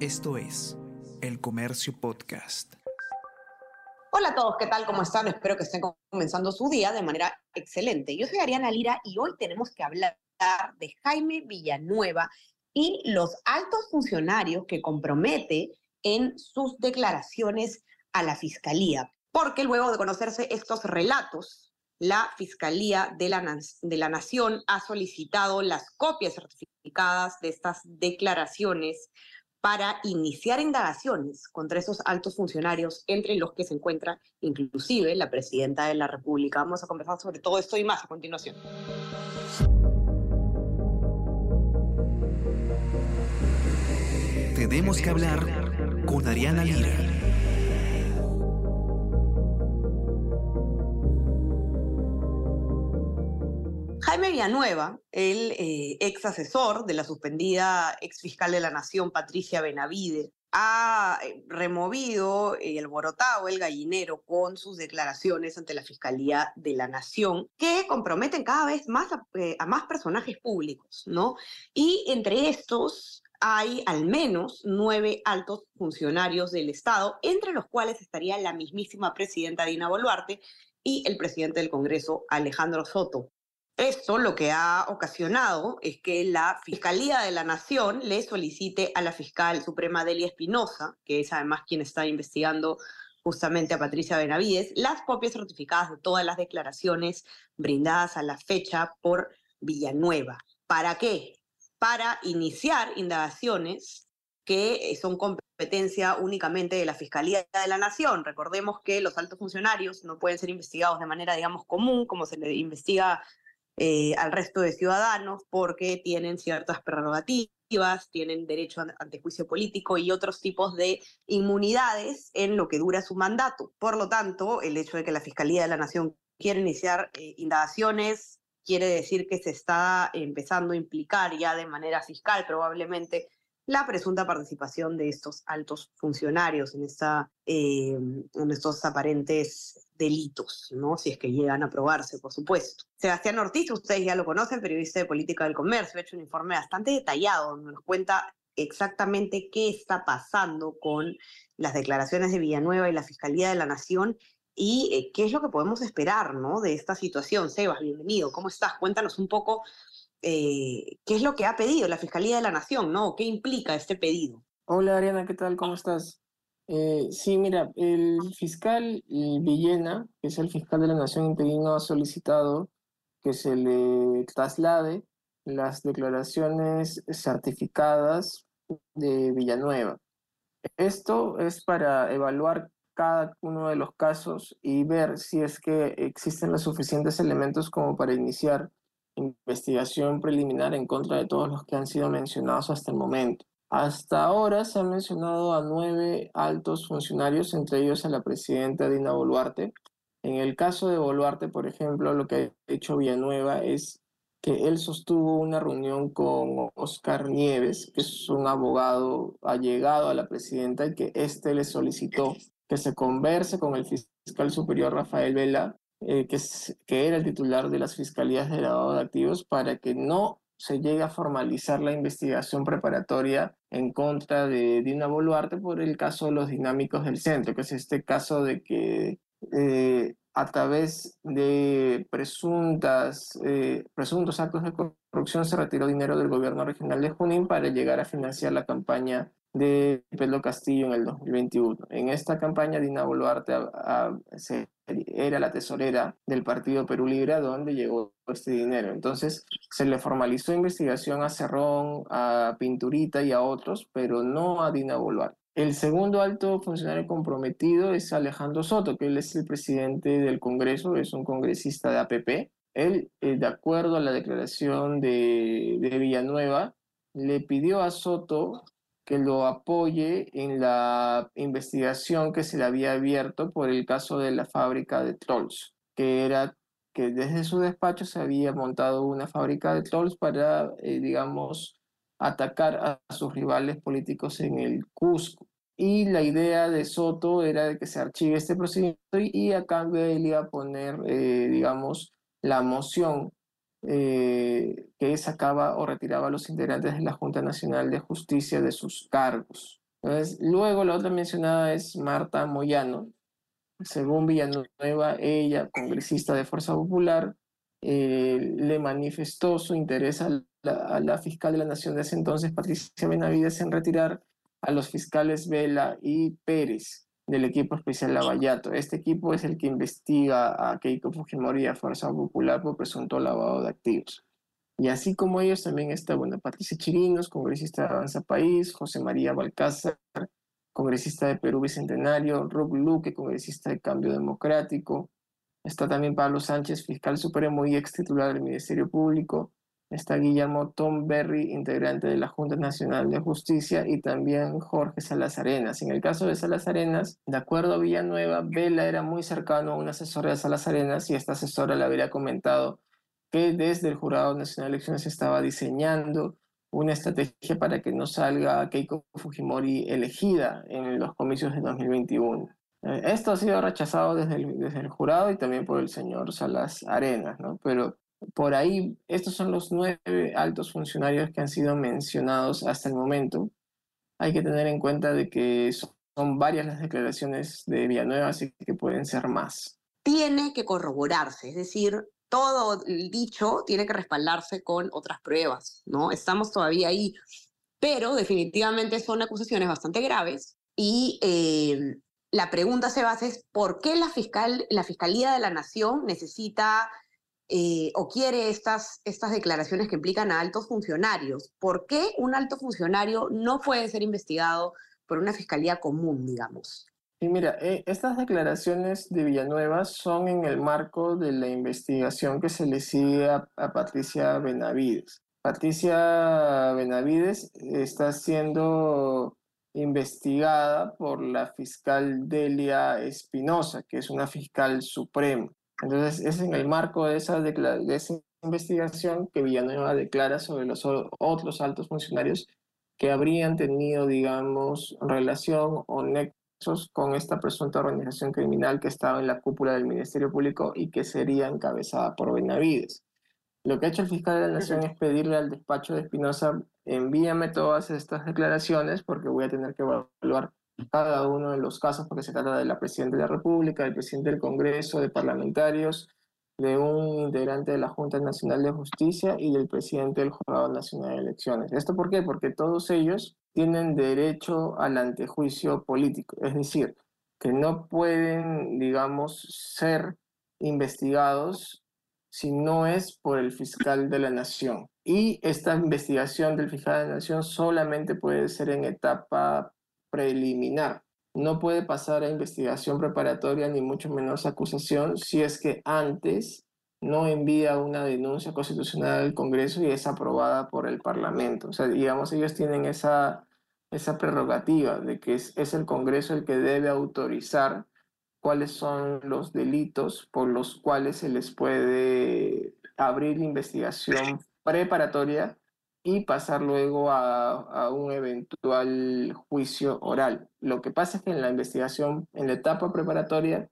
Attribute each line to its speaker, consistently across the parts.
Speaker 1: Esto es El Comercio Podcast.
Speaker 2: Hola a todos, ¿qué tal? ¿Cómo están? Espero que estén comenzando su día de manera excelente. Yo soy Ariana Lira y hoy tenemos que hablar de Jaime Villanueva y los altos funcionarios que compromete en sus declaraciones a la Fiscalía. Porque luego de conocerse estos relatos, la Fiscalía de la, de la Nación ha solicitado las copias certificadas de estas declaraciones para iniciar indagaciones contra esos altos funcionarios, entre los que se encuentra inclusive la presidenta de la República. Vamos a conversar sobre todo esto y más a continuación.
Speaker 1: Tenemos que hablar con Ariana Lira.
Speaker 2: Jaime Villanueva, el eh, ex asesor de la suspendida ex fiscal de la Nación, Patricia Benavide, ha eh, removido el alborotado el gallinero con sus declaraciones ante la Fiscalía de la Nación, que comprometen cada vez más a, eh, a más personajes públicos, ¿no? Y entre estos hay al menos nueve altos funcionarios del Estado, entre los cuales estaría la mismísima presidenta Dina Boluarte y el presidente del Congreso, Alejandro Soto. Esto lo que ha ocasionado es que la Fiscalía de la Nación le solicite a la fiscal suprema Delia Espinosa, que es además quien está investigando justamente a Patricia Benavides, las copias certificadas de todas las declaraciones brindadas a la fecha por Villanueva. ¿Para qué? Para iniciar indagaciones que son competencia únicamente de la Fiscalía de la Nación. Recordemos que los altos funcionarios no pueden ser investigados de manera, digamos, común, como se le investiga eh, al resto de ciudadanos porque tienen ciertas prerrogativas, tienen derecho ante juicio político y otros tipos de inmunidades en lo que dura su mandato. Por lo tanto, el hecho de que la Fiscalía de la Nación quiera iniciar eh, indagaciones quiere decir que se está empezando a implicar ya de manera fiscal probablemente la presunta participación de estos altos funcionarios en, esta, eh, en estos aparentes delitos, ¿no? si es que llegan a probarse, por supuesto. Sebastián Ortiz, ustedes ya lo conocen, periodista de política del comercio, ha hecho un informe bastante detallado donde nos cuenta exactamente qué está pasando con las declaraciones de Villanueva y la Fiscalía de la Nación y eh, qué es lo que podemos esperar ¿no? de esta situación. Sebas, bienvenido, ¿cómo estás? Cuéntanos un poco eh, qué es lo que ha pedido la Fiscalía de la Nación, ¿no? ¿Qué implica este pedido?
Speaker 3: Hola Ariana, ¿qué tal? ¿Cómo estás? Eh, sí, mira, el fiscal Villena, que es el fiscal de la Nación interino, ha solicitado que se le traslade las declaraciones certificadas de Villanueva. Esto es para evaluar cada uno de los casos y ver si es que existen los suficientes elementos como para iniciar investigación preliminar en contra de todos los que han sido mencionados hasta el momento. Hasta ahora se han mencionado a nueve altos funcionarios, entre ellos a la presidenta Dina Boluarte. En el caso de Boluarte, por ejemplo, lo que ha hecho Villanueva es que él sostuvo una reunión con Oscar Nieves, que es un abogado allegado a la presidenta, y que éste le solicitó que se converse con el fiscal superior Rafael Vela eh, que, que era el titular de las fiscalías de lavado de activos para que no se llegue a formalizar la investigación preparatoria en contra de Dina Boluarte por el caso de los dinámicos del centro, que es este caso de que eh, a través de presuntas, eh, presuntos actos de corrupción se retiró dinero del gobierno regional de Junín para llegar a financiar la campaña de Pedro Castillo en el 2021. En esta campaña, Dina Boluarte era la tesorera del Partido Perú Libre, a donde llegó este dinero. Entonces, se le formalizó investigación a Cerrón, a Pinturita y a otros, pero no a Dina Boluarte. El segundo alto funcionario comprometido es Alejandro Soto, que él es el presidente del Congreso, es un congresista de APP. Él, eh, de acuerdo a la declaración de, de Villanueva, le pidió a Soto que lo apoye en la investigación que se le había abierto por el caso de la fábrica de trolls, que era que desde su despacho se había montado una fábrica de trolls para, eh, digamos, atacar a sus rivales políticos en el Cusco. Y la idea de Soto era de que se archive este procedimiento y, a cambio él iba a poner, eh, digamos, la moción eh, que sacaba o retiraba a los integrantes de la Junta Nacional de Justicia de sus cargos. Luego la otra mencionada es Marta Moyano. Según Villanueva, ella, congresista de Fuerza Popular, eh, le manifestó su interés a la, a la, fiscal de la Nación de ese entonces, Patricia Benavides, en retirar a los fiscales Vela y Pérez del equipo especial Lavallato. Este equipo es el que investiga a Keiko Fujimori y a Fuerza Popular por presunto lavado de activos. Y así como ellos también está, bueno, Patricia Chirinos, congresista de Avanza País, José María Balcázar, congresista de Perú Bicentenario, Rob Luque, congresista de Cambio Democrático, está también Pablo Sánchez, fiscal supremo y ex titular del Ministerio Público, está Guillermo Tom Berry, integrante de la Junta Nacional de Justicia, y también Jorge Salas Arenas. En el caso de Salas Arenas, de acuerdo a Villanueva, Vela era muy cercano a una asesora de Salas Arenas y esta asesora le habría comentado que desde el Jurado Nacional de Elecciones estaba diseñando una estrategia para que no salga Keiko Fujimori elegida en los comicios de 2021. Eh, esto ha sido rechazado desde el, desde el jurado y también por el señor Salas Arenas, ¿no? Pero por ahí, estos son los nueve altos funcionarios que han sido mencionados hasta el momento. Hay que tener en cuenta de que son varias las declaraciones de Villanueva, así que pueden ser más.
Speaker 2: Tiene que corroborarse, es decir, todo dicho tiene que respaldarse con otras pruebas, ¿no? Estamos todavía ahí, pero definitivamente son acusaciones bastante graves y eh, la pregunta se basa es por qué la, fiscal, la Fiscalía de la Nación necesita eh, o quiere estas, estas declaraciones que implican a altos funcionarios. ¿Por qué un alto funcionario no puede ser investigado por una fiscalía común, digamos?
Speaker 3: Y mira, eh, estas declaraciones de Villanueva son en el marco de la investigación que se le sigue a, a Patricia Benavides. Patricia Benavides está siendo investigada por la fiscal Delia Espinosa, que es una fiscal suprema. Entonces, es en el marco de esa, de esa investigación que Villanueva declara sobre los otros altos funcionarios que habrían tenido, digamos, relación o nexos con esta presunta organización criminal que estaba en la cúpula del Ministerio Público y que sería encabezada por Benavides. Lo que ha hecho el fiscal de la Nación es pedirle al despacho de Espinosa, envíame todas estas declaraciones porque voy a tener que evaluar cada uno de los casos porque se trata de la Presidenta de la República, del Presidente del Congreso, de parlamentarios, de un integrante de la Junta Nacional de Justicia y del presidente del Jurado Nacional de Elecciones. ¿Esto por qué? Porque todos ellos tienen derecho al antejuicio político, es decir, que no pueden, digamos, ser investigados si no es por el fiscal de la nación. Y esta investigación del fiscal de la nación solamente puede ser en etapa preliminar. No puede pasar a investigación preparatoria ni mucho menos acusación si es que antes no envía una denuncia constitucional al Congreso y es aprobada por el Parlamento. O sea, digamos, ellos tienen esa, esa prerrogativa de que es, es el Congreso el que debe autorizar cuáles son los delitos por los cuales se les puede abrir investigación preparatoria y pasar luego a, un eventual juicio oral. Lo que pasa es que en la investigación, en la etapa preparatoria,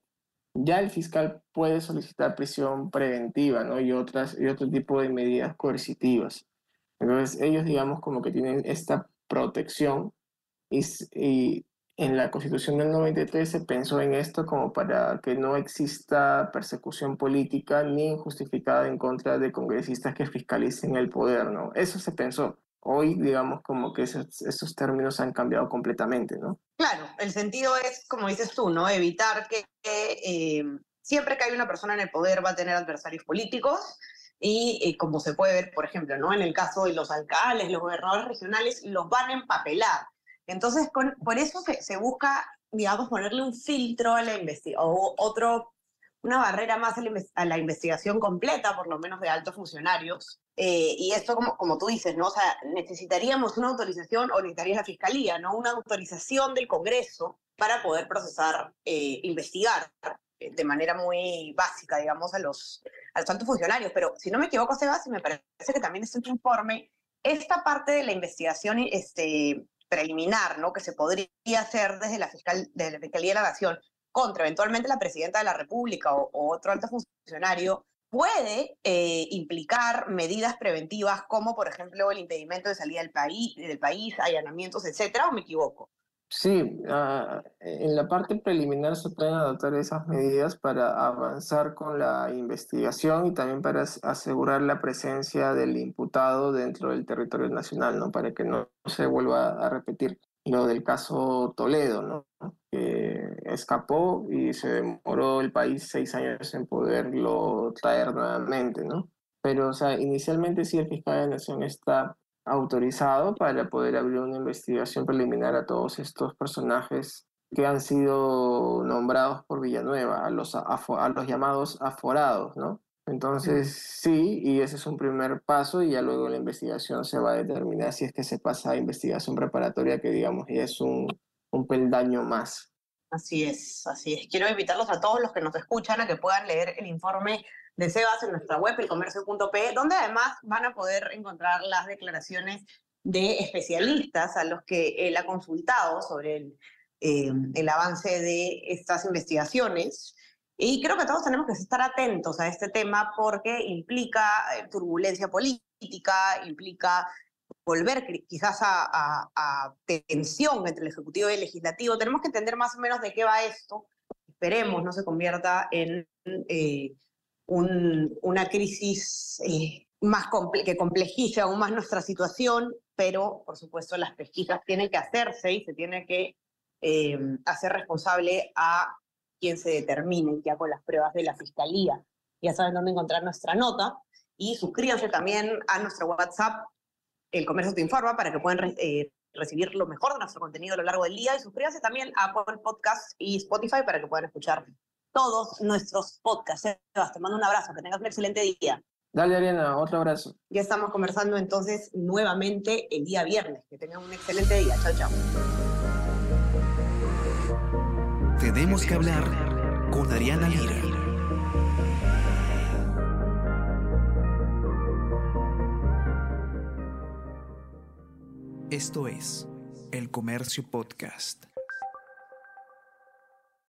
Speaker 3: ya el fiscal puede solicitar prisión preventiva ¿no? y, otras, y otro tipo de medidas coercitivas. Entonces ellos, digamos, como que tienen esta protección y en la Constitución del 93 se pensó en esto como para que no exista persecución política ni injustificada en contra de congresistas que fiscalicen el poder, ¿no? Eso se pensó. Hoy, digamos, como que esos, términos han cambiado completamente, ¿no?
Speaker 2: Claro, el sentido es, como dices tú, ¿no? Evitar que, que eh, siempre que hay una persona en el poder va a tener adversarios políticos y eh, como se puede ver, por ejemplo, ¿no? En el caso de los alcaldes, los gobernadores regionales, los van a empapelar entonces, con, por eso se, se, busca, digamos, ponerle un filtro a la investigación, o otro, una barrera más a la, a la, investigación completa, por lo menos de altos funcionarios. Eh, y esto, como, como tú dices, ¿no? O sea, necesitaríamos una autorización, o necesitaría la Fiscalía, ¿no? Una autorización del Congreso para poder procesar, eh, investigar eh, de manera muy básica, digamos, a los, a los altos funcionarios. Pero si no me equivoco, Sebas, y me parece que también en tu informe, esta parte de la investigación este, preliminar, ¿no? Que se podría hacer desde la, fiscal, desde la Fiscalía de la Nación contra eventualmente la Presidenta de la República o, o otro alto funcionario, puede eh, implicar medidas preventivas como, por ejemplo, el impedimento de salida del país, del país allanamientos, etcétera, o me equivoco?
Speaker 3: Sí, ah, en la parte preliminar se pueden adoptar esas medidas para avanzar con la investigación y también para asegurar la presencia del imputado dentro del territorio nacional, ¿no? Para que no se vuelva a repetir lo del caso Toledo, ¿no? Que escapó y se demoró el país seis años en poderlo traer nuevamente, ¿no? Pero, o sea, inicialmente sí el fiscal de la Nación está autorizado para poder abrir una investigación preliminar a todos estos personajes que han sido nombrados por Villanueva, a los, a los llamados aforados, ¿no? Entonces, sí, y ese es un primer paso y ya luego la investigación se va a determinar si es que se pasa a investigación preparatoria, que digamos ya es un, un peldaño más.
Speaker 2: Así es, así es. Quiero invitarlos a todos los que nos escuchan a que puedan leer el informe de Sebas en nuestra web, elcomercio.pe, donde además van a poder encontrar las declaraciones de especialistas a los que él ha consultado sobre el, eh, el avance de estas investigaciones. Y creo que todos tenemos que estar atentos a este tema porque implica eh, turbulencia política, implica volver quizás a, a, tensión entre el Ejecutivo y el Legislativo. Tenemos que entender más o menos de qué va esto. Esperemos no se convierta en eh, una crisis eh, más que complejice aún más nuestra situación, pero por supuesto las pesquisas tienen que hacerse y se tiene que eh, hacer responsable a quien se determine ya con las pruebas de la Fiscalía. Ya saben dónde encontrar nuestra nota y suscríbanse también a nuestro WhatsApp, El Comercio Te Informa, para que puedan eh, recibir lo mejor de nuestro contenido a lo largo del día y suscríbanse también a Apple Podcast y Spotify para que puedan escuchar todos nuestros podcasts. Sebas, te mando un abrazo, que tengas un excelente día.
Speaker 3: Dale, Ariana, otro abrazo.
Speaker 2: Ya estamos conversando entonces nuevamente el día viernes. Que tengan un excelente día. Chao, chao.
Speaker 1: Tenemos que hablar con Ariana Lira. Esto es El Comercio Podcast.